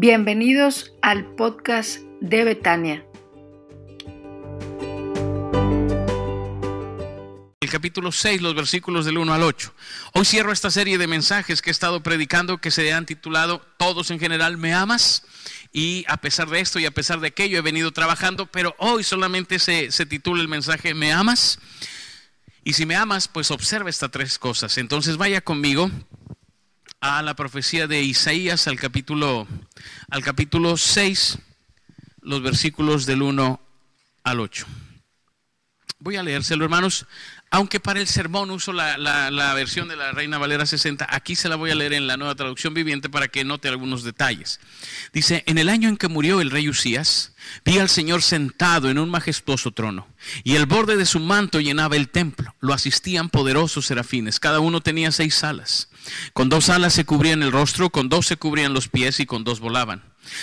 Bienvenidos al podcast de Betania. El capítulo 6, los versículos del 1 al 8. Hoy cierro esta serie de mensajes que he estado predicando que se han titulado Todos en general, ¿me amas? Y a pesar de esto y a pesar de aquello he venido trabajando, pero hoy solamente se, se titula el mensaje ¿Me amas? Y si me amas, pues observa estas tres cosas. Entonces vaya conmigo a la profecía de Isaías al capítulo, al capítulo 6, los versículos del 1 al 8. Voy a leérselo, hermanos. Aunque para el sermón uso la, la, versión de la Reina Valera 60, aquí se la voy a leer en la nueva traducción viviente para que note algunos detalles. Dice, en el año en que murió el rey Usías, vi al Señor sentado en un majestuoso trono, y el borde de su manto llenaba el templo. Lo asistían poderosos serafines, cada uno tenía seis alas. Con dos alas se cubrían el rostro, con dos se cubrían los pies y con dos volaban.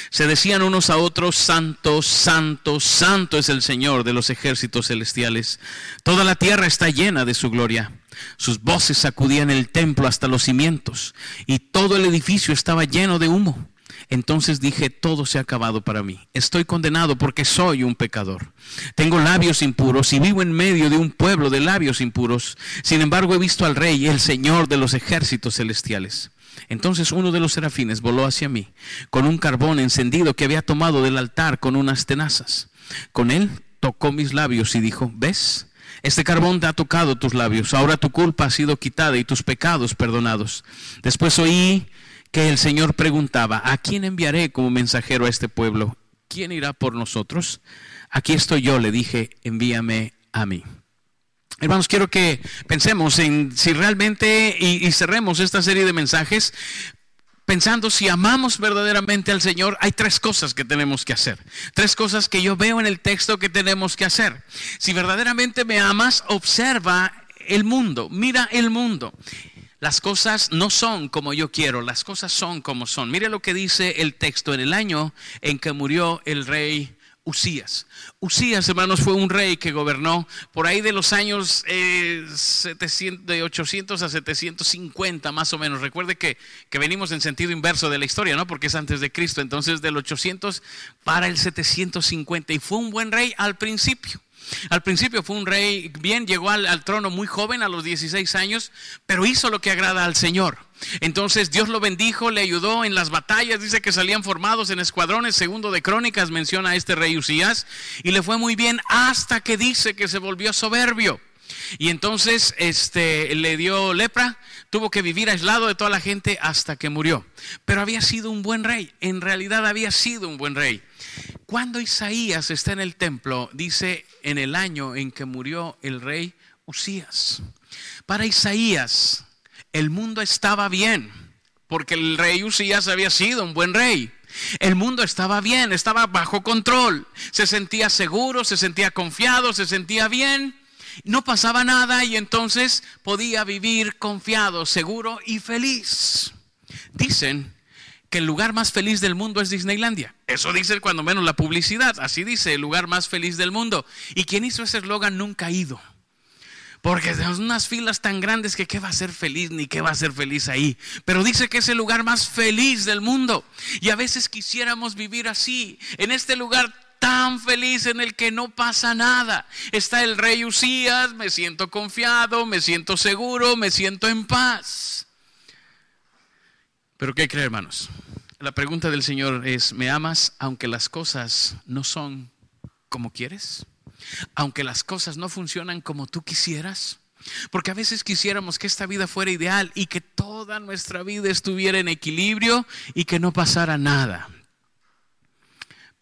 Se decían unos a otros, Santo, Santo, Santo es el Señor de los ejércitos celestiales. Toda la tierra está llena de su gloria. Sus voces sacudían el templo hasta los cimientos y todo el edificio estaba lleno de humo. Entonces dije, todo se ha acabado para mí. Estoy condenado porque soy un pecador. Tengo labios impuros y vivo en medio de un pueblo de labios impuros. Sin embargo, he visto al Rey, el Señor de los ejércitos celestiales. Entonces uno de los serafines voló hacia mí con un carbón encendido que había tomado del altar con unas tenazas. Con él tocó mis labios y dijo, ¿ves? Este carbón te ha tocado tus labios, ahora tu culpa ha sido quitada y tus pecados perdonados. Después oí que el Señor preguntaba, ¿a quién enviaré como mensajero a este pueblo? ¿Quién irá por nosotros? Aquí estoy yo, le dije, envíame a mí. Hermanos, quiero que pensemos en si realmente y, cerremos esta serie de mensajes pensando si amamos verdaderamente al Señor, hay tres cosas que tenemos que hacer. Tres cosas que yo veo en el texto que tenemos que hacer. Si verdaderamente me amas, observa el mundo, mira el mundo. Las cosas no son como yo quiero, las cosas son como son. Mire lo que dice el texto en el año en que murió el rey Usías. Usías, hermanos, fue un rey que gobernó por ahí de los años eh, de 800 a 750, más o menos. Recuerde que, que, venimos en sentido inverso de la historia, ¿no? Porque es antes de Cristo. Entonces, del 800 para el 750. Y fue un buen rey al principio. Al principio fue un rey, bien, llegó al, trono muy joven, a los 16 años, pero hizo lo que agrada al Señor. Entonces Dios lo bendijo, le ayudó en las batallas, dice que salían formados en escuadrones, segundo de Crónicas menciona a este rey Usías, y le fue muy bien hasta que dice que se volvió soberbio. Y entonces este le dio lepra, tuvo que vivir aislado de toda la gente hasta que murió. Pero había sido un buen rey, en realidad había sido un buen rey. Cuando Isaías está en el templo, dice en el año en que murió el rey Usías. Para Isaías, el mundo estaba bien, porque el rey Usías había sido un buen rey. El mundo estaba bien, estaba bajo control, se sentía seguro, se sentía confiado, se sentía bien, no pasaba nada y entonces podía vivir confiado, seguro y feliz. Dicen que el lugar más feliz del mundo es Disneylandia. Eso dice cuando menos la publicidad. Así dice, el lugar más feliz del mundo. Y quien hizo ese eslogan nunca ha ido. Porque tenemos unas filas tan grandes que qué va a ser feliz ni qué va a ser feliz ahí. Pero dice que es el lugar más feliz del mundo. Y a veces quisiéramos vivir así, en este lugar tan feliz en el que no pasa nada. Está el rey Usías, me siento confiado, me siento seguro, me siento en paz. Pero ¿qué cree, hermanos? La pregunta del Señor es, ¿me amas aunque las cosas no son como quieres? Aunque las cosas no funcionan como tú quisieras. Porque a veces quisiéramos que esta vida fuera ideal y que toda nuestra vida estuviera en equilibrio y que no pasara nada.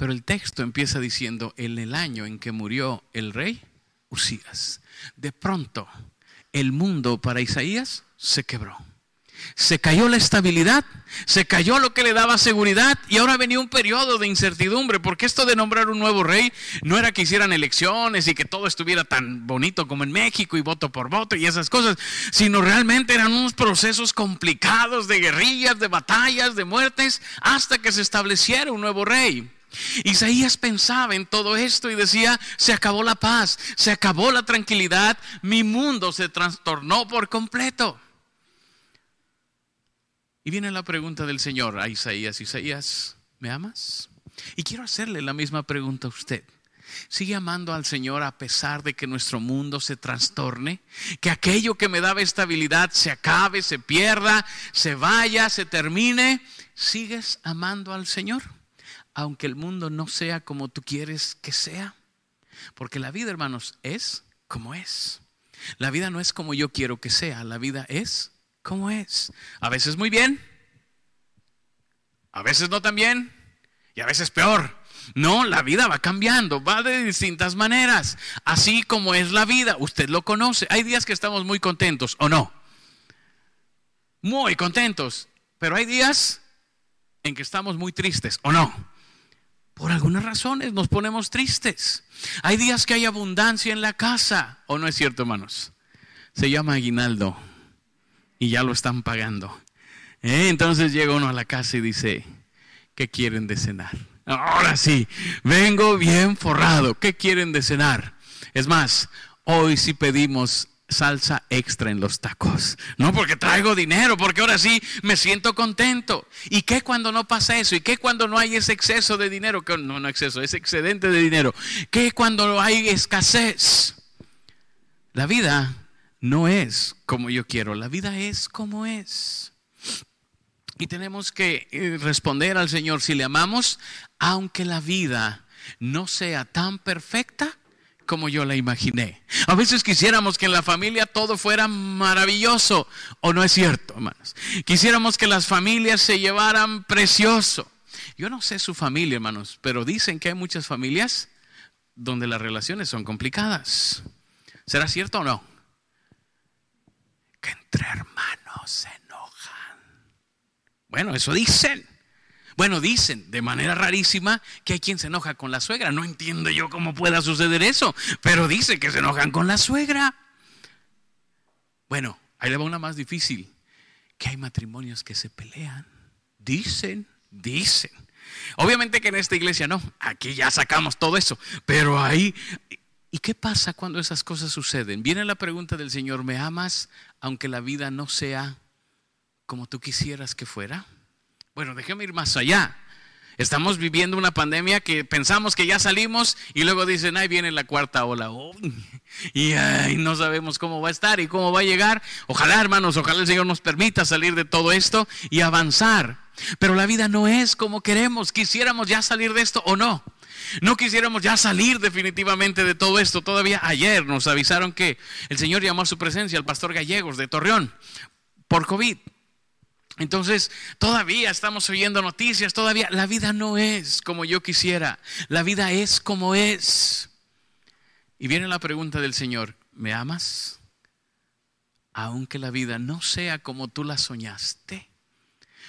Pero el texto empieza diciendo, en el año en que murió el rey Usías, de pronto el mundo para Isaías se quebró se cayó la estabilidad, se cayó lo que le daba seguridad y ahora venía un periodo de incertidumbre, porque esto de nombrar un nuevo rey no era que hicieran elecciones y que todo estuviera tan bonito como en México y voto por voto y esas cosas, sino realmente eran unos procesos complicados de guerrillas, de batallas, de muertes, hasta que se estableciera un nuevo rey. Isaías pensaba en todo esto y decía, se acabó la paz, se acabó la tranquilidad, mi mundo se trastornó por completo. Y viene la pregunta del Señor a Isaías, Isaías, ¿Me amas? Y quiero hacerle la misma pregunta a usted. ¿Sigue amando al Señor a pesar de que nuestro mundo se trastorne? Que aquello que me daba estabilidad se acabe, se pierda, se vaya, se termine. ¿Sigues amando al Señor? Aunque el mundo no sea como tú quieres que sea. Porque la vida, hermanos, es como es. La vida no es como yo quiero que sea. La vida es como es. A veces muy bien. A veces no tan bien. Y a veces peor. No, la vida va cambiando, va de distintas maneras. Así como es la vida, usted lo conoce. Hay días que estamos muy contentos, ¿o no? Muy contentos. Pero hay días en que estamos muy tristes, ¿o no? Por algunas razones nos ponemos tristes. Hay días que hay abundancia en la casa, ¿o no es cierto, hermanos? Se llama aguinaldo y ya lo están pagando. ¿Eh? Entonces llega uno a la casa y dice, ¿qué quieren de cenar? Ahora sí, vengo bien forrado. ¿Qué quieren de cenar? Es más, hoy sí pedimos salsa extra en los tacos. No porque traigo dinero, porque ahora sí me siento contento. ¿Y qué cuando no pasa eso? ¿Y qué cuando no hay ese exceso de dinero? No, no exceso, ese excedente de dinero. ¿Qué cuando hay escasez? La vida no es como yo quiero, la vida es como es. Y tenemos que eh, responder al Señor si le amamos, aunque la vida no sea tan perfecta como yo la imaginé. A veces quisiéramos que en la familia todo fuera maravilloso, o no es cierto, hermanos. Quisiéramos que las familias se llevaran precioso. Yo no sé su familia, hermanos, pero dicen que hay muchas familias donde las relaciones son complicadas. ¿Será cierto o no? Que entre hermanos se enojan. Bueno, eso dicen. Bueno, dicen de manera rarísima que hay quien se enoja con la suegra. No entiendo yo cómo pueda suceder eso, pero dice que se enojan con la suegra. Bueno, ahí le va una más difícil, que hay matrimonios que se pelean. Dicen, dicen. Obviamente que en esta iglesia no, aquí ya sacamos todo eso, pero ahí... ¿Y qué pasa cuando esas cosas suceden? Viene la pregunta del Señor, ¿me amas aunque la vida no sea como tú quisieras que fuera? Bueno, déjeme ir más allá. Estamos viviendo una pandemia que pensamos que ya salimos y luego dicen, ahí viene la cuarta ola. y no sabemos cómo va a estar y cómo va a llegar. Ojalá, hermanos, ojalá el Señor nos permita salir de todo esto y avanzar. Pero la vida no es como queremos. Quisiéramos ya salir de esto o no. No quisiéramos ya salir definitivamente de todo esto. Todavía ayer nos avisaron que el Señor llamó a su presencia al pastor Gallegos de Torreón por COVID. Entonces, todavía estamos oyendo noticias, todavía la vida no es como yo quisiera, la vida es como es. Y viene la pregunta del Señor, ¿me amas? Aunque la vida no sea como tú la soñaste,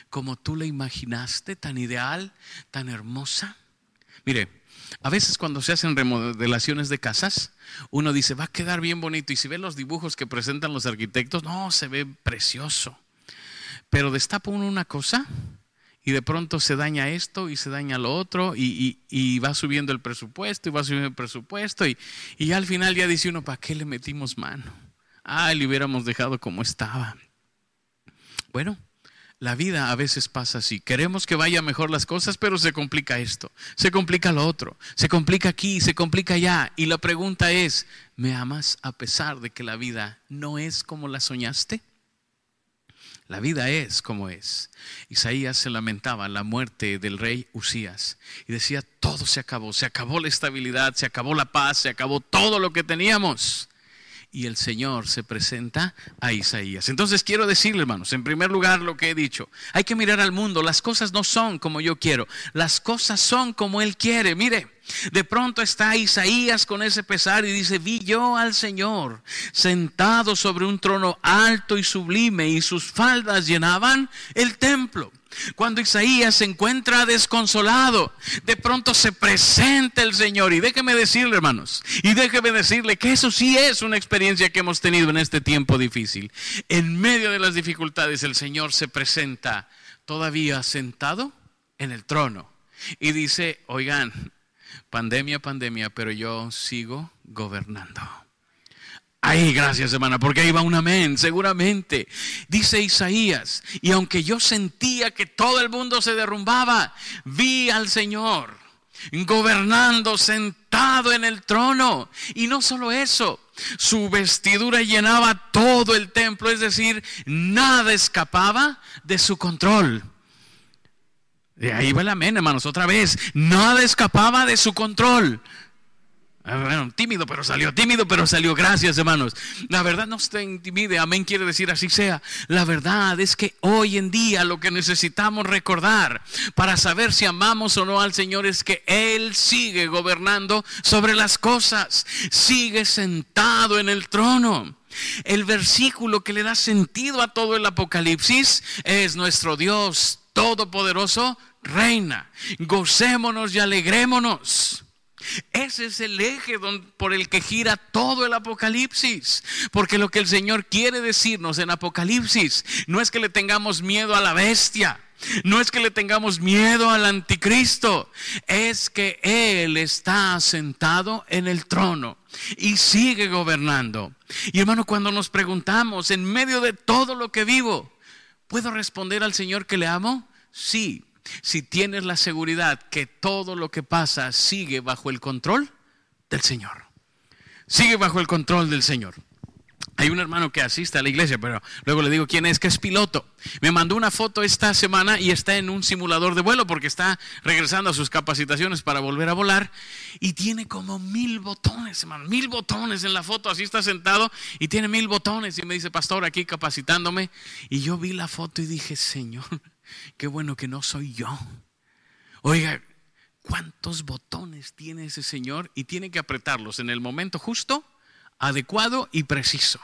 como tú la imaginaste, tan ideal, tan hermosa. Mire, a veces cuando se hacen remodelaciones de casas, uno dice, va a quedar bien bonito. Y si ve los dibujos que presentan los arquitectos, no, se ve precioso. Pero destapa uno una cosa y de pronto se daña esto y se daña lo otro y, va subiendo el presupuesto y va subiendo el presupuesto y, y al final ya dice uno, ¿para qué le metimos mano? Ah, le hubiéramos dejado como estaba. Bueno, la vida a veces pasa así. Queremos que vaya mejor las cosas, pero se complica esto, se complica lo otro, se complica aquí, se complica allá. Y la pregunta es, ¿me amas a pesar de que la vida no es como la soñaste? La vida es como es. Isaías se lamentaba la muerte del rey Usías y decía, todo se acabó, se acabó la estabilidad, se acabó la paz, se acabó todo lo que teníamos. Y el Señor se presenta a Isaías. Entonces quiero decirle, hermanos, en primer lugar lo que he dicho, hay que mirar al mundo, las cosas no son como yo quiero, las cosas son como Él quiere. Mire, de pronto está Isaías con ese pesar y dice, vi yo al Señor sentado sobre un trono alto y sublime y sus faldas llenaban el templo. Cuando Isaías se encuentra desconsolado, de pronto se presenta el Señor. Y déjeme decirle, hermanos, y déjeme decirle que eso sí es una experiencia que hemos tenido en este tiempo difícil. En medio de las dificultades, el Señor se presenta todavía sentado en el trono. Y dice, oigan, pandemia, pandemia, pero yo sigo gobernando. Ahí, gracias hermana, porque ahí va un amén, seguramente. Dice Isaías, y aunque yo sentía que todo el mundo se derrumbaba, vi al Señor gobernando sentado en el trono. Y no solo eso, su vestidura llenaba todo el templo, es decir, nada escapaba de su control. De ahí va el amén, hermanos, otra vez, nada escapaba de su control. Ah, bueno, tímido, pero salió, tímido, pero salió. Gracias, hermanos. La verdad no se intimide, amén quiere decir así sea. La verdad es que hoy en día lo que necesitamos recordar para saber si amamos o no al Señor es que Él sigue gobernando sobre las cosas, sigue sentado en el trono. El versículo que le da sentido a todo el Apocalipsis es nuestro Dios Todopoderoso reina. Gocémonos y alegrémonos. Ese es el eje por el que gira todo el Apocalipsis. Porque lo que el Señor quiere decirnos en Apocalipsis no es que le tengamos miedo a la bestia. No es que le tengamos miedo al anticristo, es que Él está sentado en el trono y sigue gobernando. Y hermano, cuando nos preguntamos, en medio de todo lo que vivo, ¿puedo responder al Señor que le amo? Sí si tienes la seguridad que todo lo que pasa sigue bajo el control del Señor. Sigue bajo el control del Señor. Hay un hermano que asiste a la iglesia, pero luego le digo quién es, que es piloto. Me mandó una foto esta semana y está en un simulador de vuelo porque está regresando a sus capacitaciones para volver a volar y tiene como mil botones, hermano, mil botones en la foto. Así está sentado y tiene mil botones y me dice, pastor, aquí capacitándome. Y yo vi la foto y dije, Señor, Qué bueno que no soy yo. Oiga, ¿cuántos botones tiene ese señor? Y tiene que apretarlos en el momento justo, adecuado y preciso.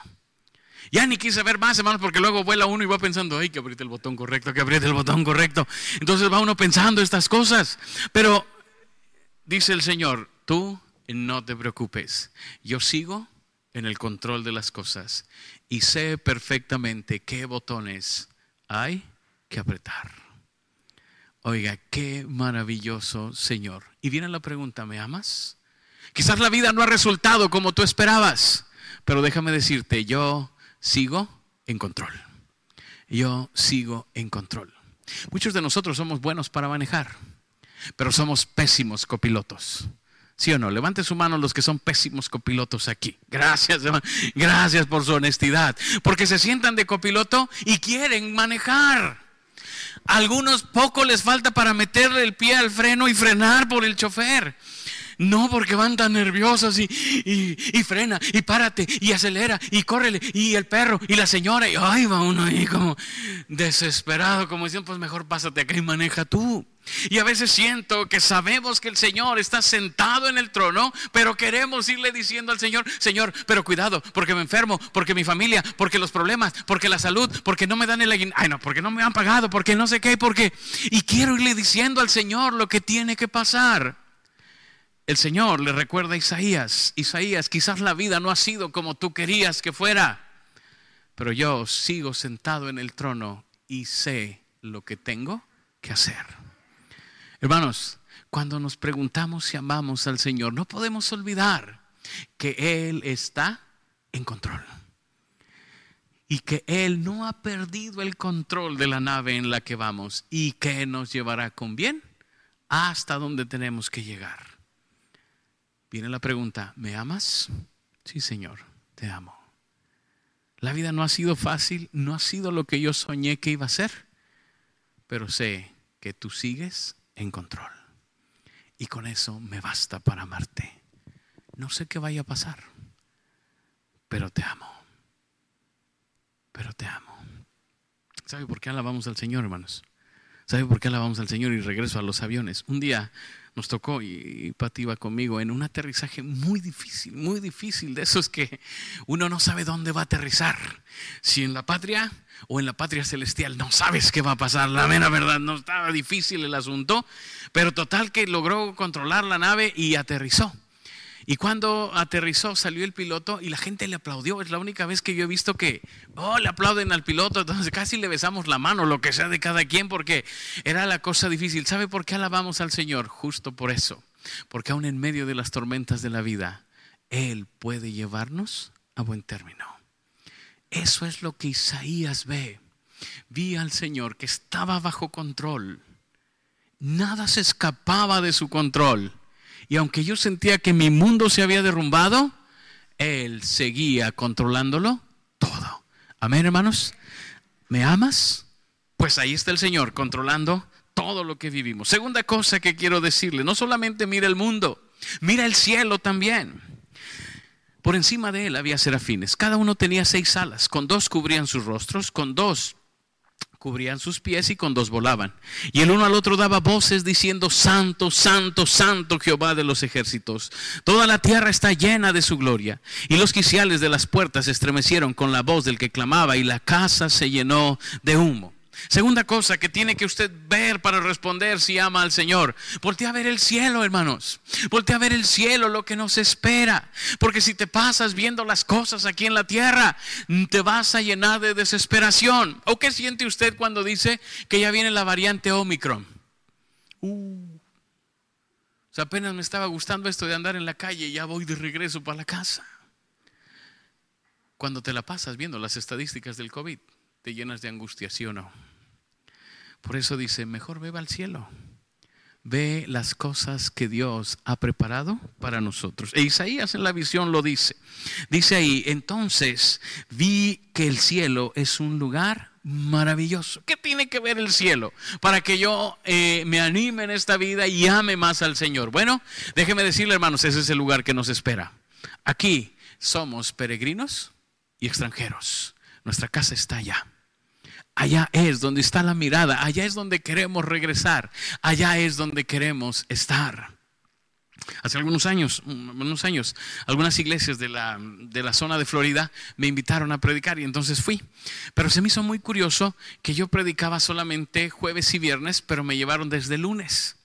Ya ni quise ver más, hermanos, porque luego vuela uno y va pensando, ay, que apriete el botón correcto, que apriete el botón correcto. Entonces va uno pensando estas cosas. Pero dice el Señor, tú no te preocupes, yo sigo en el control de las cosas y sé perfectamente qué botones hay que apretar. Oiga, qué maravilloso Señor. Y viene la pregunta, ¿me amas? Quizás la vida no ha resultado como tú esperabas, pero déjame decirte, yo sigo en control. Yo sigo en control. Muchos de nosotros somos buenos para manejar, pero somos pésimos copilotos. ¿Sí o no? Levante su mano los que son pésimos copilotos aquí. Gracias, gracias por su honestidad. Porque se sientan de copiloto y quieren manejar algunos poco les falta para meterle el pie al freno y frenar por el chofer. No, porque van tan nerviosos y, y, frena y párate y acelera y córrele y el perro y la señora y ay, va uno ahí como desesperado, como diciendo, pues mejor pásate acá y maneja tú. Y a veces siento que sabemos que el Señor está sentado en el trono, pero queremos irle diciendo al Señor, Señor, pero cuidado, porque me enfermo, porque mi familia, porque los problemas, porque la salud, porque no me dan el ay no, porque no me han pagado, porque no sé qué, porque y quiero irle diciendo al Señor lo que tiene que pasar. El Señor le recuerda a Isaías, Isaías, quizás la vida no ha sido como tú querías que fuera, pero yo sigo sentado en el trono y sé lo que tengo que hacer. Hermanos, cuando nos preguntamos si amamos al Señor, no podemos olvidar que Él está en control. Y que Él no ha perdido el control de la nave en la que vamos y que nos llevará con bien hasta donde tenemos que llegar. Viene la pregunta, ¿me amas? Sí, Señor, te amo. La vida no ha sido fácil, no ha sido lo que yo soñé que iba a ser, pero sé que tú sigues en control. Y con eso me basta para amarte. No sé qué vaya a pasar, pero te amo. Pero te amo. ¿Sabe por qué alabamos al Señor, hermanos? ¿Sabe por qué alabamos al Señor? Y regreso a los aviones. Un día nos tocó y Pati iba conmigo en un aterrizaje muy difícil, muy difícil, de esos que uno no sabe dónde va a aterrizar, si en la patria o en la patria celestial, no sabes qué va a pasar, la mera verdad, no estaba difícil el asunto, pero total que logró controlar la nave y aterrizó. Y cuando aterrizó, salió el piloto y la gente le aplaudió. Es la única vez que yo he visto que, oh, le aplauden al piloto. Entonces casi le besamos la mano, lo que sea de cada quien, porque era la cosa difícil. ¿Sabe por qué alabamos al Señor? Justo por eso. Porque aún en medio de las tormentas de la vida, Él puede llevarnos a buen término. Eso es lo que Isaías ve. Vi al Señor que estaba bajo control. Nada se escapaba de su control. Y aunque yo sentía que mi mundo se había derrumbado, Él seguía controlándolo todo. Amén, hermanos. ¿Me amas? Pues ahí está el Señor controlando todo lo que vivimos. Segunda cosa que quiero decirle, no solamente mira el mundo, mira el cielo también. Por encima de él había serafines. Cada uno tenía seis alas. Con dos cubrían sus rostros, con dos cubrían sus pies y con dos volaban. Y el uno al otro daba voces diciendo, Santo, Santo, Santo Jehová de los ejércitos. Toda la tierra está llena de su gloria. Y los quiciales de las puertas estremecieron con la voz del que clamaba y la casa se llenó de humo. Segunda cosa que tiene que usted ver para responder si ama al Señor. Voltea a ver el cielo, hermanos. Voltea a ver el cielo, lo que nos espera. Porque si te pasas viendo las cosas aquí en la tierra, te vas a llenar de desesperación. ¿O qué siente usted cuando dice que ya viene la variante Omicron? Uh. Apenas me estaba gustando esto de andar en la calle y ya voy de regreso para la casa. Cuando te la pasas viendo las estadísticas del COVID, te llenas de angustia, ¿sí o no? Por eso dice, mejor ve al cielo. Ve las cosas que Dios ha preparado para nosotros. E Isaías en la visión lo dice. Dice ahí, entonces vi que el cielo es un lugar maravilloso. ¿Qué tiene que ver el cielo para que yo eh, me anime en esta vida y ame más al Señor? Bueno, déjeme decirle hermanos, ese es el lugar que nos espera. Aquí somos peregrinos y extranjeros. Nuestra casa está allá. Allá es donde está la mirada, allá es donde queremos regresar, allá es donde queremos estar. Hace algunos años, unos años, algunas iglesias de la, de la, zona de Florida me invitaron a predicar y entonces fui. Pero se me hizo muy curioso que yo predicaba solamente jueves y viernes, pero me llevaron desde lunes.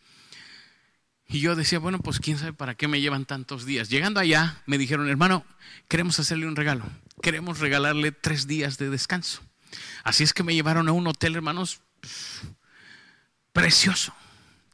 Y yo decía, bueno, pues quién sabe para qué me llevan tantos días. Llegando allá, me dijeron, hermano, queremos hacerle un regalo. Queremos regalarle tres días de descanso. Así es que me llevaron a un hotel, hermanos, precioso.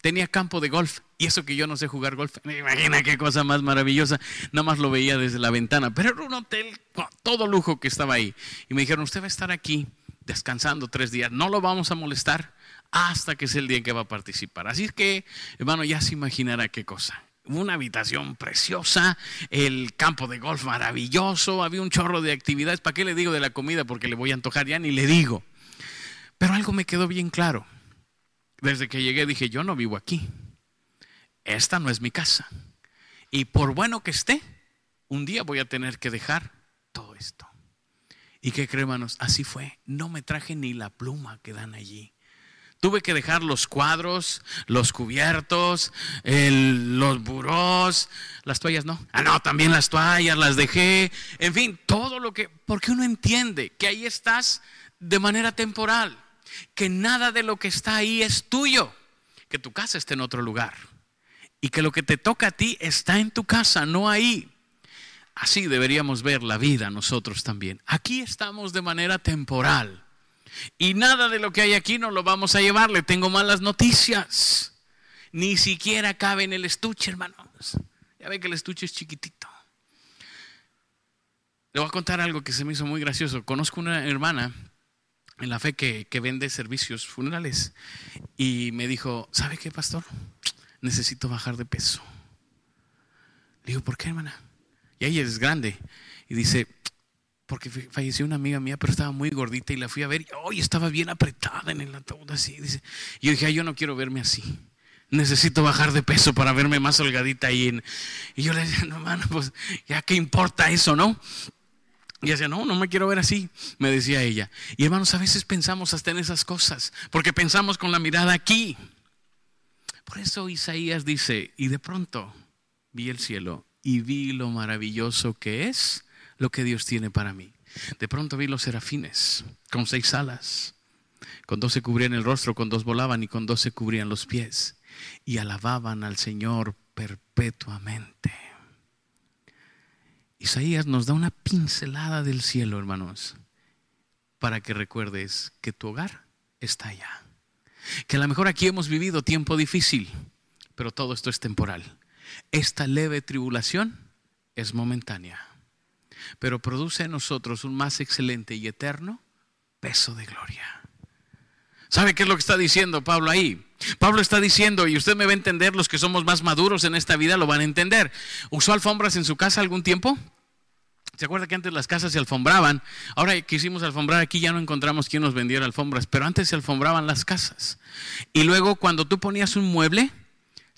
Tenía campo de golf. Y eso que yo no sé jugar golf. Imagina qué cosa más maravillosa. Nada más lo veía desde la ventana. Pero era un hotel con todo lujo que estaba ahí. Y me dijeron, usted va a estar aquí descansando tres días. No lo vamos a molestar hasta que es el día en que va a participar. Así es que, hermano, ya se imaginará qué cosa una habitación preciosa, el campo de golf maravilloso, había un chorro de actividades. ¿Para qué le digo de la comida? Porque le voy a antojar, ya ni le digo. Pero algo me quedó bien claro. Desde que llegué dije, yo no vivo aquí. Esta no es mi casa. Y por bueno que esté, un día voy a tener que dejar todo esto. ¿Y qué creen, hermanos? Así fue. No me traje ni la pluma que dan allí. Tuve que dejar los cuadros, los cubiertos, los burós, las toallas no. Ah, no, también las toallas las dejé. En fin, todo lo que... Porque uno entiende que ahí estás de manera temporal, que nada de lo que está ahí es tuyo, que tu casa está en otro lugar y que lo que te toca a ti está en tu casa, no ahí. Así deberíamos ver la vida nosotros también. Aquí estamos de manera temporal. Y nada de lo que hay aquí no lo vamos a llevar. Le tengo malas noticias. Ni siquiera cabe en el estuche, hermanos. Ya ve que el estuche es chiquitito. Le voy a contar algo que se me hizo muy gracioso. Conozco una hermana en la fe que, que vende servicios funerales y me dijo, ¿sabe qué, pastor? Necesito bajar de peso. Le digo, ¿por qué, hermana? Y ella es grande. Y dice, porque falleció una amiga mía, pero estaba muy gordita y la fui a ver y hoy estaba bien apretada en el ataúd así. Dice. Yo dije, yo no quiero verme así. Necesito bajar de peso para verme más holgadita ahí. Y yo le decía, no, hermano, pues ya qué importa eso, ¿no? Y decía, no, no me quiero ver así, me decía ella. Y hermanos, a veces pensamos hasta en esas cosas, porque pensamos con la mirada aquí. Por eso Isaías dice, y de pronto vi el cielo y vi lo maravilloso que es lo que Dios tiene para mí. De pronto vi los serafines con seis alas. Con dos se cubrían el rostro, con dos volaban y con dos se cubrían los pies. Y alababan al Señor perpetuamente. Isaías nos da una pincelada del cielo, hermanos, para que recuerdes que tu hogar está allá. Que a lo mejor aquí hemos vivido tiempo difícil, pero todo esto es temporal. Esta leve tribulación es momentánea pero produce en nosotros un más excelente y eterno peso de gloria. ¿Sabe qué es lo que está diciendo Pablo ahí? Pablo está diciendo, y usted me va a entender, los que somos más maduros en esta vida lo van a entender. ¿Usó alfombras en su casa algún tiempo? ¿Se acuerda que antes las casas se alfombraban? Ahora que hicimos alfombrar aquí ya no encontramos quién nos vendiera alfombras, pero antes se alfombraban las casas. Y luego cuando tú ponías un mueble,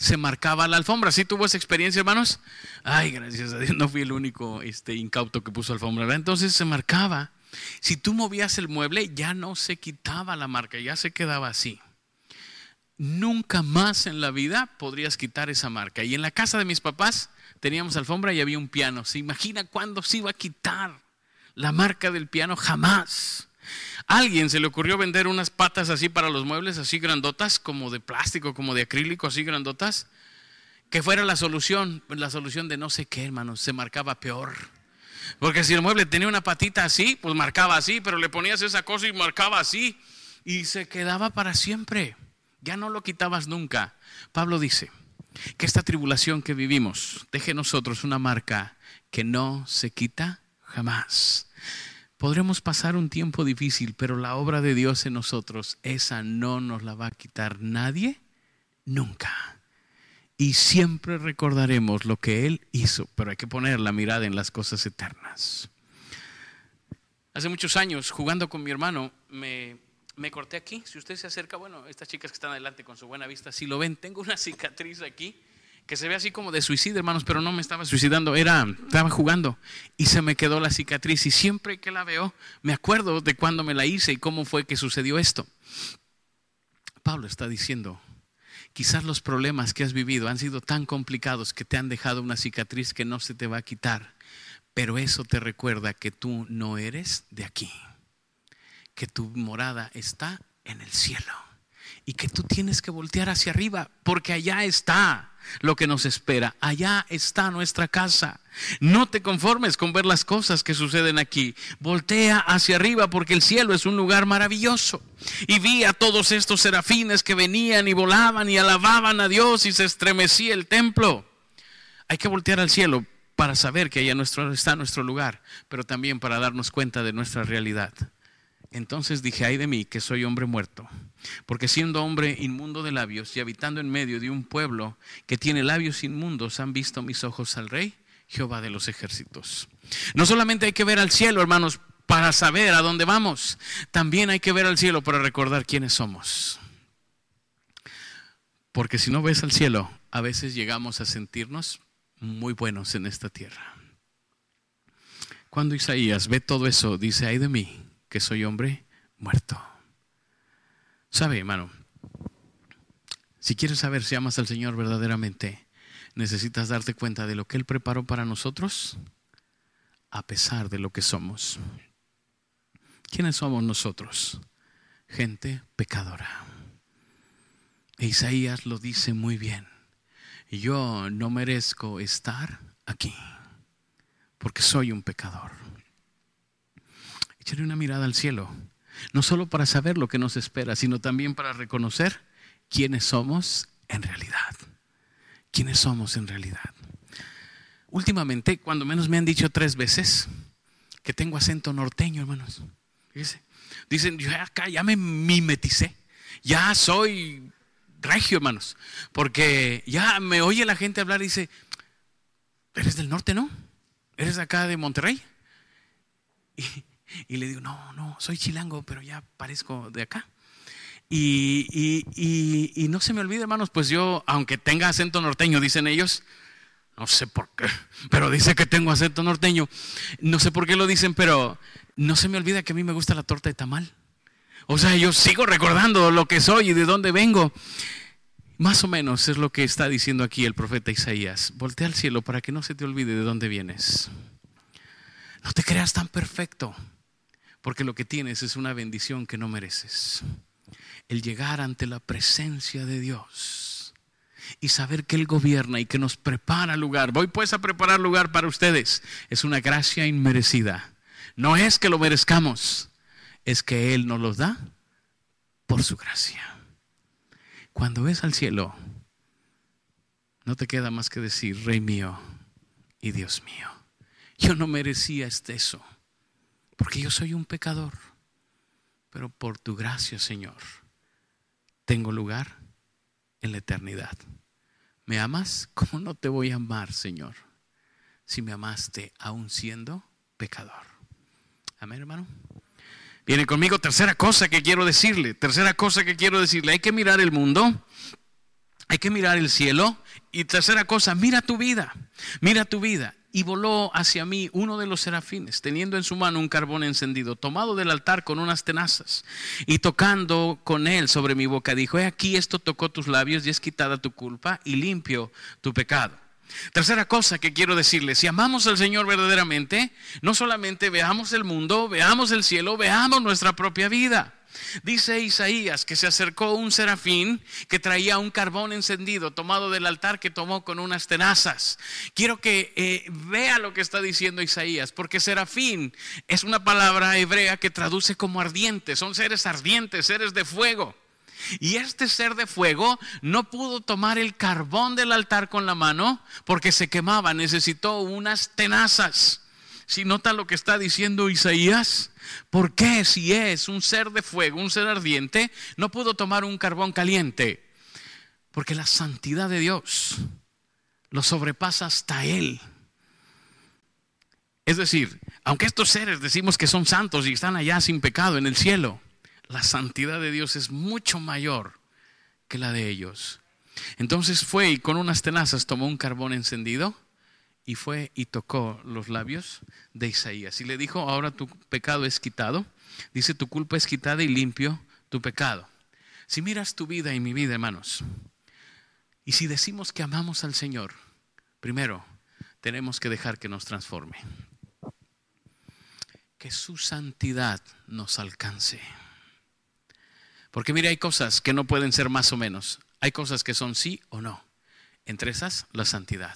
se marcaba la alfombra. ¿Sí tuvo esa experiencia, hermanos? Ay, gracias a Dios, no fui el único este, incauto que puso alfombra. Entonces se marcaba. Si tú movías el mueble, ya no se quitaba la marca, ya se quedaba así. Nunca más en la vida podrías quitar esa marca. Y en la casa de mis papás teníamos alfombra y había un piano. ¿Se imagina cuándo se iba a quitar la marca del piano? Jamás. Alguien se le ocurrió vender unas patas así para los muebles, así grandotas, como de plástico, como de acrílico, así grandotas, que fuera la solución, la solución de no sé qué, hermanos, se marcaba peor. Porque si el mueble tenía una patita así, pues marcaba así, pero le ponías esa cosa y marcaba así y se quedaba para siempre. Ya no lo quitabas nunca. Pablo dice que esta tribulación que vivimos deje nosotros una marca que no se quita jamás. Podremos pasar un tiempo difícil, pero la obra de Dios en nosotros, esa no nos la va a quitar nadie nunca y siempre recordaremos lo que Él hizo, pero hay que poner la mirada en las cosas eternas. Hace muchos años, jugando con mi hermano, me, corté aquí. Si usted se acerca, bueno, estas chicas que están adelante con su buena vista, si lo ven, tengo una cicatriz aquí que se ve así como de suicidio, hermanos, pero no me estaba suicidando, era, estaba jugando y se me quedó la cicatriz y siempre que la veo me acuerdo de cuando me la hice y cómo fue que sucedió esto. Pablo está diciendo, Quizás los problemas que has vivido han sido tan complicados que te han dejado una cicatriz que no se te va a quitar. Pero eso te recuerda que tú no eres de aquí, que tu morada está en el cielo y que tú tienes que voltear hacia arriba porque allá está lo que nos espera. Allá está nuestra casa. No te conformes con ver las cosas que suceden aquí. Voltea hacia arriba porque el cielo es un lugar maravilloso. Y vi a todos estos serafines que venían y volaban y alababan a Dios y se estremecía el templo. Hay que voltear al cielo para saber que allá está nuestro lugar, pero también para darnos cuenta de nuestra realidad. Entonces dije, ay de mí, que soy hombre muerto, porque siendo hombre inmundo de labios y habitando en medio de un pueblo que tiene labios inmundos, han visto mis ojos al rey, Jehová de los ejércitos. No solamente hay que ver al cielo, hermanos, para saber a dónde vamos, también hay que ver al cielo para recordar quiénes somos. Porque si no ves al cielo, a veces llegamos a sentirnos muy buenos en esta tierra. Cuando Isaías ve todo eso, dice, ay de mí, que soy hombre muerto. ¿Sabe, hermano? Si quieres saber si amas al Señor verdaderamente, necesitas darte cuenta de lo que Él preparó para nosotros a pesar de lo que somos. ¿Quiénes somos nosotros? Gente pecadora. E Isaías lo dice muy bien. Yo no merezco estar aquí porque soy un pecador. Echaré una mirada al cielo, no solo para saber lo que nos espera, sino también para reconocer quiénes somos en realidad.Quiénes somos en realidad. Últimamente, cuando menos me han dicho tres veces que tengo acento norteño, hermanos. Dicen, yo acá ya me mimeticé, ya soy regio, hermanos, porque ya me oye la gente hablar y dice, ¿eres del norte, no? ¿Eres acá de Monterrey? Y, y le digo, no, no, soy chilango, pero ya parezco de acá. Y, y, no se me olvide, hermanos, pues yo, aunque tenga acento norteño, dicen ellos, no sé por qué, pero dice que tengo acento norteño. No sé por qué lo dicen, pero no se me olvida que a mí me gusta la torta de tamal. O sea, yo sigo recordando lo que soy y de dónde vengo. Más o menos es lo que está diciendo aquí el profeta Isaías. Voltea al cielo para que no se te olvide de dónde vienes. No te creas tan perfecto porque lo que tienes es una bendición que no mereces. El llegar ante la presencia de Dios y saber que Él gobierna y que nos prepara lugar. Voy pues a preparar lugar para ustedes. Es una gracia inmerecida. No es que lo merezcamos, es que Él nos lo da por su gracia. Cuando ves al cielo, no te queda más que decir, Rey mío y Dios mío. Yo no merecía este eso, porque yo soy un pecador. Pero por tu gracia, Señor, tengo lugar en la eternidad. ¿Me amas? ¿Cómo no te voy a amar, Señor? Si me amaste aún siendo pecador. Amén, hermano. Viene conmigo, tercera cosa que quiero decirle, tercera cosa que quiero decirle, hay que mirar el mundo, hay que mirar el cielo y tercera cosa, mira tu vida, mira tu vida. Y voló hacia mí uno de los serafines, teniendo en su mano un carbón encendido, tomado del altar con unas tenazas, y tocando con él sobre mi boca, dijo, he aquí esto tocó tus labios y es quitada tu culpa y limpio tu pecado. Tercera cosa que quiero decirle, si amamos al Señor verdaderamente, no solamente veamos el mundo, veamos el cielo, veamos nuestra propia vida. Dice Isaías que se acercó un serafín que traía un carbón encendido tomado del altar que tomó con unas tenazas. Quiero que eh, vea lo que está diciendo Isaías, porque serafín es una palabra hebrea que traduce como ardiente, son seres ardientes, seres de fuego. Y este ser de fuego no pudo tomar el carbón del altar con la mano porque se quemaba, necesitó unas tenazas. Si nota lo que está diciendo Isaías, ¿por qué si es un ser de fuego, un ser ardiente, no pudo tomar un carbón caliente? Porque la santidad de Dios lo sobrepasa hasta Él. Es decir, aunque estos seres decimos que son santos y están allá sin pecado en el cielo, la santidad de Dios es mucho mayor que la de ellos. Entonces fue y con unas tenazas tomó un carbón encendido y fue y tocó los labios de Isaías. Y le dijo, ahora tu pecado es quitado. Dice, tu culpa es quitada y limpio tu pecado. Si miras tu vida y mi vida, hermanos, y si decimos que amamos al Señor, primero tenemos que dejar que nos transforme. Que su santidad nos alcance. Porque mire, hay cosas que no pueden ser más o menos. Hay cosas que son sí o no. Entre esas, la santidad.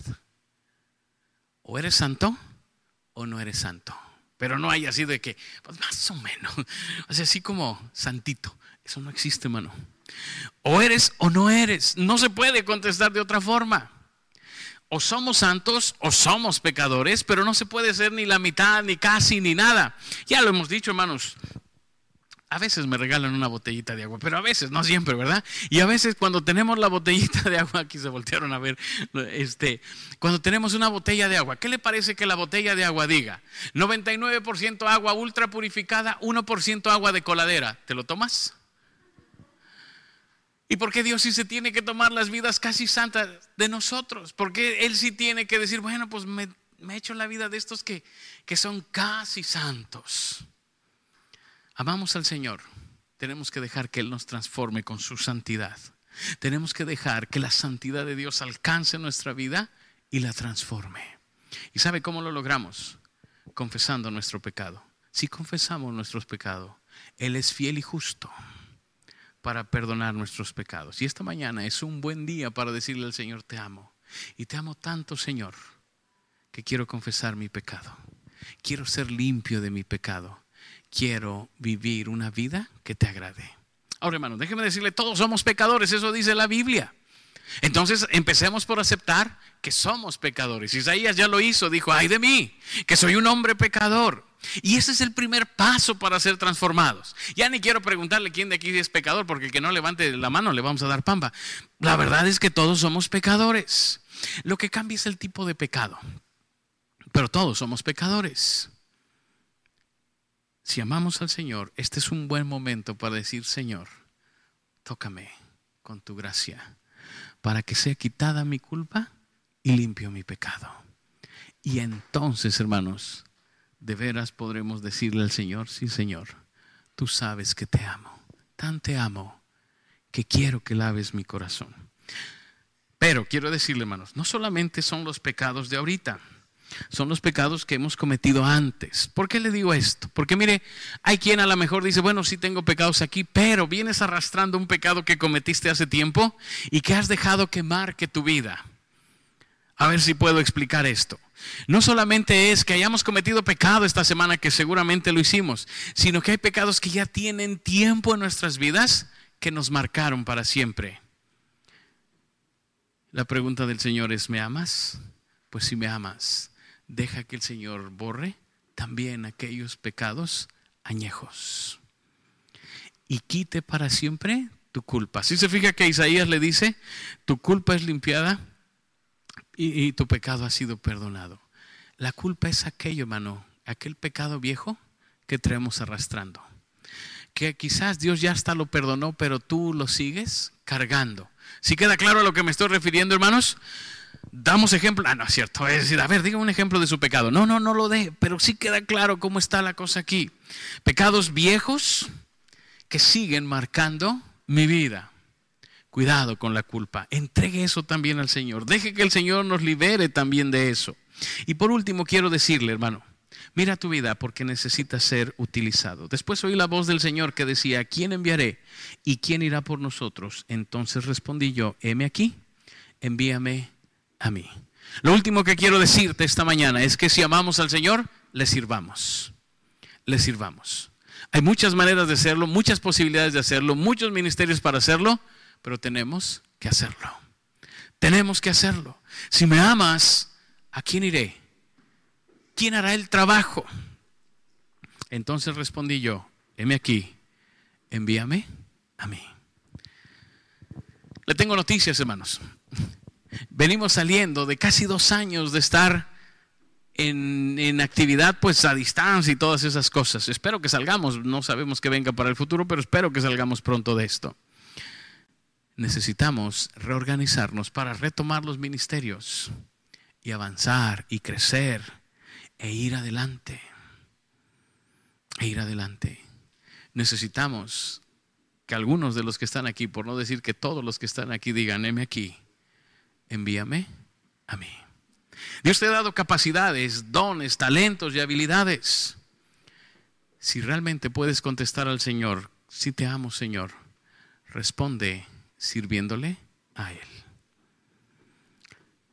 O eres santo o no eres santo. Pero no hay así de que, pues más o menos. O sea, así como santito. Eso no existe, hermano. O eres o no eres. No se puede contestar de otra forma. O somos santos o somos pecadores, pero no se puede ser ni la mitad, ni casi, ni nada. Ya lo hemos dicho, hermanos. A veces me regalan una botellita de agua, pero a veces, no siempre, ¿verdad? Y a veces cuando tenemos la botellita de agua, aquí se voltearon a ver, este, cuando tenemos una botella de agua, ¿qué le parece que la botella de agua diga? 99% agua ultra purificada, 1% agua de coladera. ¿Te lo tomas? ¿Y por qué Dios sí se tiene que tomar las vidas casi santas de nosotros? Porque Él sí tiene que decir, bueno, pues me, me he hecho la vida de estos que, que son casi santos amamos al Señor, tenemos que dejar que Él nos transforme con su santidad. Tenemos que dejar que la santidad de Dios alcance nuestra vida y la transforme. ¿Y sabe cómo lo logramos? Confesando nuestro pecado. Si confesamos nuestros pecados, Él es fiel y justo para perdonar nuestros pecados. Y esta mañana es un buen día para decirle al Señor, te amo. Y te amo tanto, Señor, que quiero confesar mi pecado. Quiero ser limpio de mi pecado quiero vivir una vida que te agrade. Ahora, hermano, déjeme decirle, todos somos pecadores, eso dice la Biblia. Entonces empecemos por aceptar que somos pecadores. Isaías ya lo hizo, dijo, ay de mí, que soy un hombre pecador. Y ese es el primer paso para ser transformados. Ya ni quiero preguntarle quién de aquí es pecador, porque el que no levante la mano le vamos a dar pampa. La verdad es que todos somos pecadores. Lo que cambia es el tipo de pecado. Pero todos somos pecadores. Si amamos al Señor, este es un buen momento para decir, Señor, tócame con tu gracia, para que sea quitada mi culpa y limpio mi pecado. Y entonces, hermanos, de veras podremos decirle al Señor, sí, Señor, tú sabes que te amo, tan te amo, que quiero que laves mi corazón. Pero quiero decirle, hermanos, no solamente son los pecados de ahorita, son los pecados que hemos cometido antes. ¿Por qué le digo esto? Porque mire, hay quien a lo mejor dice, bueno, sí tengo pecados aquí, pero vienes arrastrando un pecado que cometiste hace tiempo y que has dejado que marque tu vida. A ver si puedo explicar esto. No solamente es que hayamos cometido pecado esta semana, que seguramente lo hicimos, sino que hay pecados que ya tienen tiempo en nuestras vidas que nos marcaron para siempre. La pregunta del Señor es, ¿me amas? Pues si me amas, deja que el Señor borre también aquellos pecados añejos y quite para siempre tu culpa. Si se fija que Isaías le dice, tu culpa es limpiada y, tu pecado ha sido perdonado. La culpa es aquello, hermano, aquel pecado viejo que traemos arrastrando. Que quizás Dios ya hasta lo perdonó, pero tú lo sigues cargando. ¿Sí queda claro a lo que me estoy refiriendo, hermanos? Damos ejemplo. Ah, no es cierto. Es decir, a ver, diga un ejemplo de su pecado. No, no, no lo dé, pero sí queda claro cómo está la cosa aquí. Pecados viejos que siguen marcando mi vida. Cuidado con la culpa. Entregue eso también al Señor. Deje que el Señor nos libere también de eso. Y por último, quiero decirle, hermano, Mira tu vida porque necesita ser utilizado. Después oí la voz del Señor que decía, ¿quién enviaré? ¿Y quién irá por nosotros? Entonces respondí yo, heme aquí, envíame a mí. Lo último que quiero decirte esta mañana es que si amamos al Señor, le sirvamos. Le sirvamos. Hay muchas maneras de hacerlo, muchas posibilidades de hacerlo, muchos ministerios para hacerlo, pero tenemos que hacerlo. Tenemos que hacerlo. Si me amas, ¿a quién iré? ¿quién hará el trabajo? Entonces respondí yo, heme aquí, envíame a mí. Le tengo noticias, hermanos. Venimos saliendo de casi dos años de estar en, en, actividad pues a distancia y todas esas cosas. Espero que salgamos, no sabemos qué venga para el futuro, pero espero que salgamos pronto de esto. Necesitamos reorganizarnos para retomar los ministerios y avanzar y crecer e ir adelante. E ir adelante. Necesitamos que algunos de los que están aquí, por no decir que todos los que están aquí, digan, heme aquí, envíame a mí. Dios te ha dado capacidades, dones, talentos y habilidades. Si realmente puedes contestar al Señor, si te amo Señor, responde sirviéndole a Él.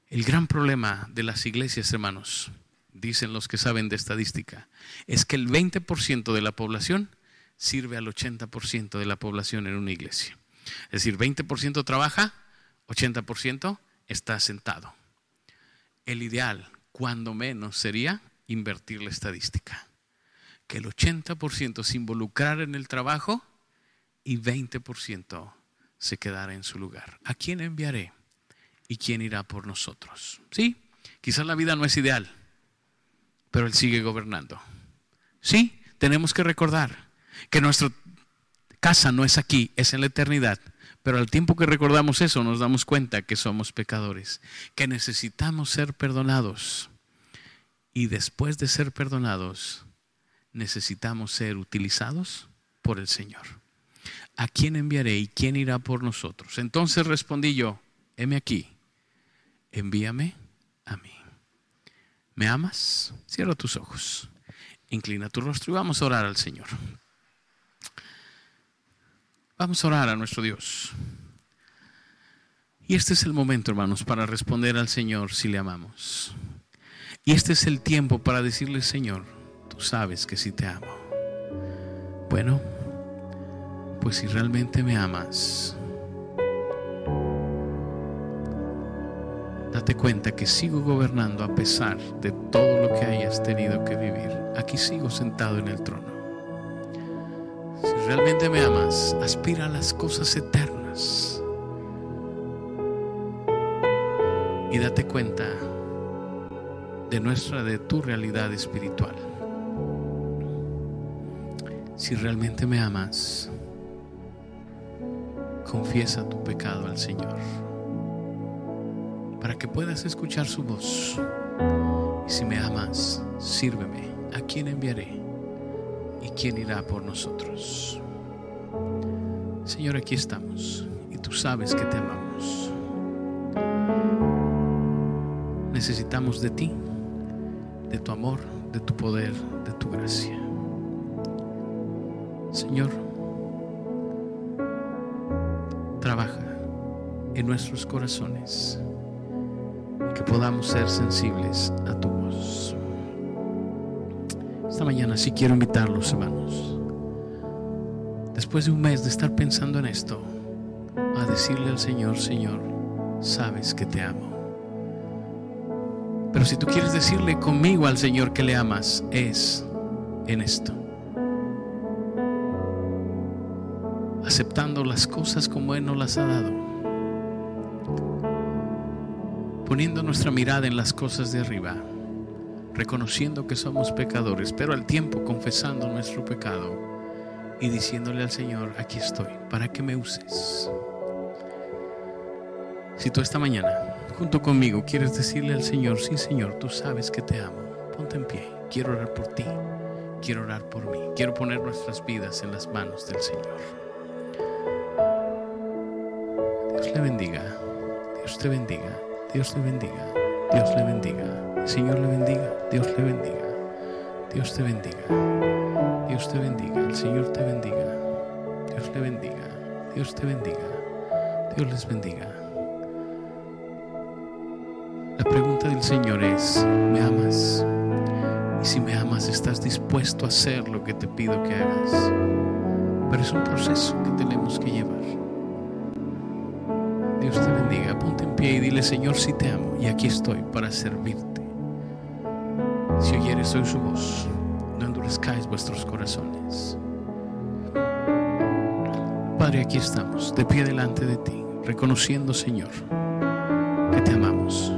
El gran problema de las iglesias, hermanos, dicen los que saben de estadística, es que el 20% de la población sirve al 80% de la población en una iglesia. Es decir, 20% trabaja, 80% está sentado. El ideal, cuando menos, sería invertir la estadística. Que el 80% se involucrara en el trabajo y 20% se quedara en su lugar. ¿A quién enviaré? ¿Y quién irá por nosotros? Sí, quizás la vida no es ideal pero Él sigue gobernando. Sí, tenemos que recordar que nuestra casa no es aquí, es en la eternidad. Pero al tiempo que recordamos eso, nos damos cuenta que somos pecadores, que necesitamos ser perdonados. Y después de ser perdonados, necesitamos ser utilizados por el Señor. ¿A quién enviaré y quién irá por nosotros? Entonces respondí yo, heme aquí, envíame a mí. ¿Me amas? Cierra tus ojos, inclina tu rostro y vamos a orar al Señor. Vamos a orar a nuestro Dios. Y este es el momento, hermanos, para responder al Señor si le amamos. Y este es el tiempo para decirle, Señor, tú sabes que sí te amo. Bueno, pues si realmente me amas, date cuenta que sigo gobernando a pesar de todo lo que hayas tenido que vivir. Aquí sigo sentado en el trono. Realmente me amas, aspira a las cosas eternas. Y date cuenta de nuestra, de tu realidad espiritual. Si realmente me amas, confiesa tu pecado al Señor para que puedas escuchar su voz. Y si me amas, sírveme. ¿A quién enviaré? ¿Y quién irá por nosotros? Señor, aquí estamos y tú sabes que te amamos. Necesitamos de ti, de tu amor, de tu poder, de tu gracia. Señor, trabaja en nuestros corazones que podamos ser sensibles a tu voz. Esta mañana sí quiero invitarlos, hermanos, después de un mes de estar pensando en esto, a decirle al Señor, Señor, sabes que te amo. Pero si tú quieres decirle conmigo al Señor que le amas, es en esto. Aceptando las cosas como Él nos las ha dado. Poniendo nuestra mirada en las cosas de arriba. Reconociendo que somos pecadores, pero al tiempo confesando nuestro pecado y diciéndole al Señor, aquí estoy, para que me uses. Si tú esta mañana, junto conmigo, quieres decirle al Señor, sí Señor, tú sabes que te amo, ponte en pie, quiero orar por ti, quiero orar por mí, quiero poner nuestras vidas en las manos del Señor. Dios le bendiga, Dios te bendiga, Dios le bendiga, Dios le bendiga, Señor le bendiga, Dios le bendiga, Dios te bendiga, Dios te bendiga, el Señor te bendiga, Dios le bendiga, Dios te bendiga, Dios les bendiga. La pregunta del Señor es, ¿me amas? Y si me amas, ¿estás dispuesto a hacer lo que te pido que hagas? Pero es un proceso que tenemos que llevar. Dios te bendiga, y dile, Señor, si te amo y aquí estoy para servirte. Si oyeres hoy su voz, no endurezcáis vuestros corazones. Padre, aquí estamos, de pie delante de ti, reconociendo, Señor, que te amamos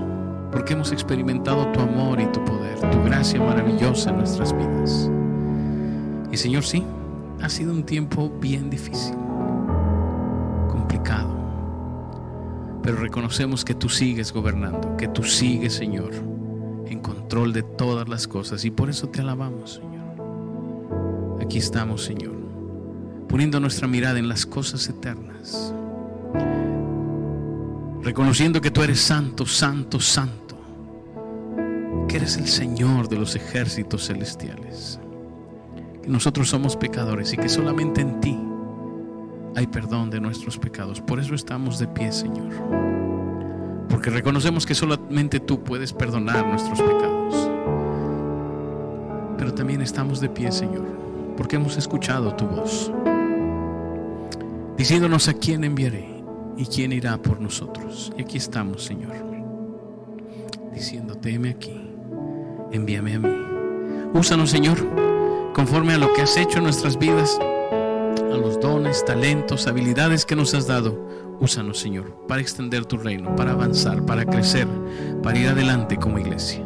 porque hemos experimentado tu amor y tu poder, tu gracia maravillosa en nuestras vidas. Y Señor, sí, ha sido un tiempo bien difícil, pero reconocemos que tú sigues gobernando, que tú sigues, Señor, en control de todas las cosas y por eso te alabamos, Señor. Aquí estamos, Señor, poniendo nuestra mirada en las cosas eternas reconociendo que tú eres santo, santo, santo que eres el Señor de los ejércitos celestiales. Que nosotros somos pecadores y que solamente en ti hay perdón de nuestros pecados. Por eso estamos de pie, Señor. Porque reconocemos que solamente tú puedes perdonar nuestros pecados. Pero también estamos de pie, Señor, porque hemos escuchado tu voz, diciéndonos a quién enviaré y quién irá por nosotros. Y aquí estamos, Señor, diciéndote, heme aquí envíame a mí. Úsanos, Señor, conforme a lo que has hecho en nuestras vidas, los dones, talentos, habilidades que nos has dado. Úsanos, Señor, para extender tu reino, para avanzar, para crecer, para ir adelante como iglesia.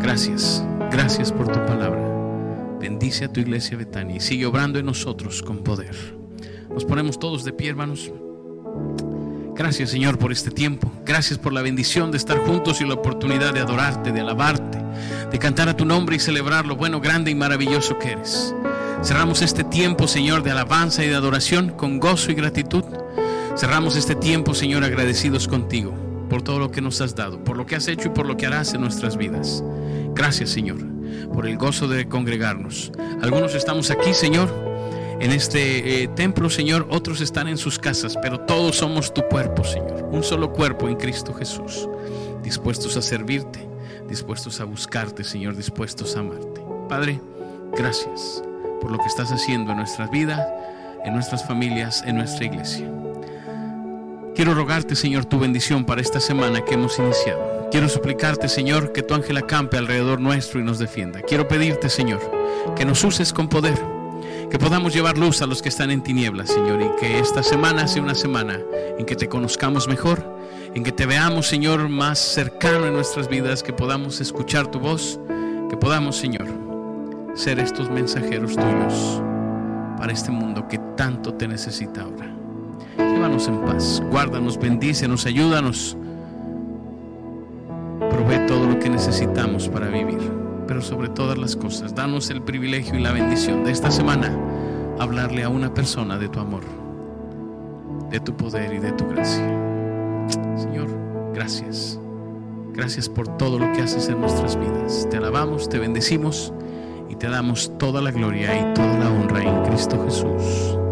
Gracias, gracias por tu palabra. Bendice a tu iglesia Betania y sigue obrando en nosotros con poder. Nos ponemos todos de pie, hermanos. Gracias, Señor, por este tiempo. Gracias por la bendición de estar juntos y la oportunidad de adorarte, de alabarte de cantar a tu nombre y celebrar lo bueno, grande y maravilloso que eres. Cerramos este tiempo, Señor, de alabanza y de adoración con gozo y gratitud. Cerramos este tiempo, Señor, agradecidos contigo por todo lo que nos has dado, por lo que has hecho y por lo que harás en nuestras vidas. Gracias, Señor, por el gozo de congregarnos. Algunos estamos aquí, Señor, en este eh, templo, Señor, otros están en sus casas, pero todos somos tu cuerpo, Señor, un solo cuerpo en Cristo Jesús, dispuestos a servirte dispuestos a buscarte, Señor, dispuestos a amarte. Padre, gracias por lo que estás haciendo en nuestras vidas, en nuestras familias, en nuestra iglesia. Quiero rogarte, Señor, tu bendición para esta semana que hemos iniciado. Quiero suplicarte, Señor, que tu ángel acampe alrededor nuestro y nos defienda. Quiero pedirte, Señor, que nos uses con poder, que podamos llevar luz a los que están en tinieblas, Señor, y que esta semana sea una semana en que te conozcamos mejor en que te veamos, Señor, más cercano en nuestras vidas, que podamos escuchar tu voz, que podamos, Señor, ser estos mensajeros tuyos para este mundo que tanto te necesita ahora. Llévanos en paz, guárdanos, bendícenos, ayúdanos. Provee todo lo que necesitamos para vivir, pero sobre todas las cosas, danos el privilegio y la bendición de esta semana hablarle a una persona de tu amor, de tu poder y de tu gracia. Señor, gracias. Gracias por todo lo que haces en nuestras vidas. Te alabamos, te bendecimos y te damos toda la gloria y toda la honra en Cristo Jesús.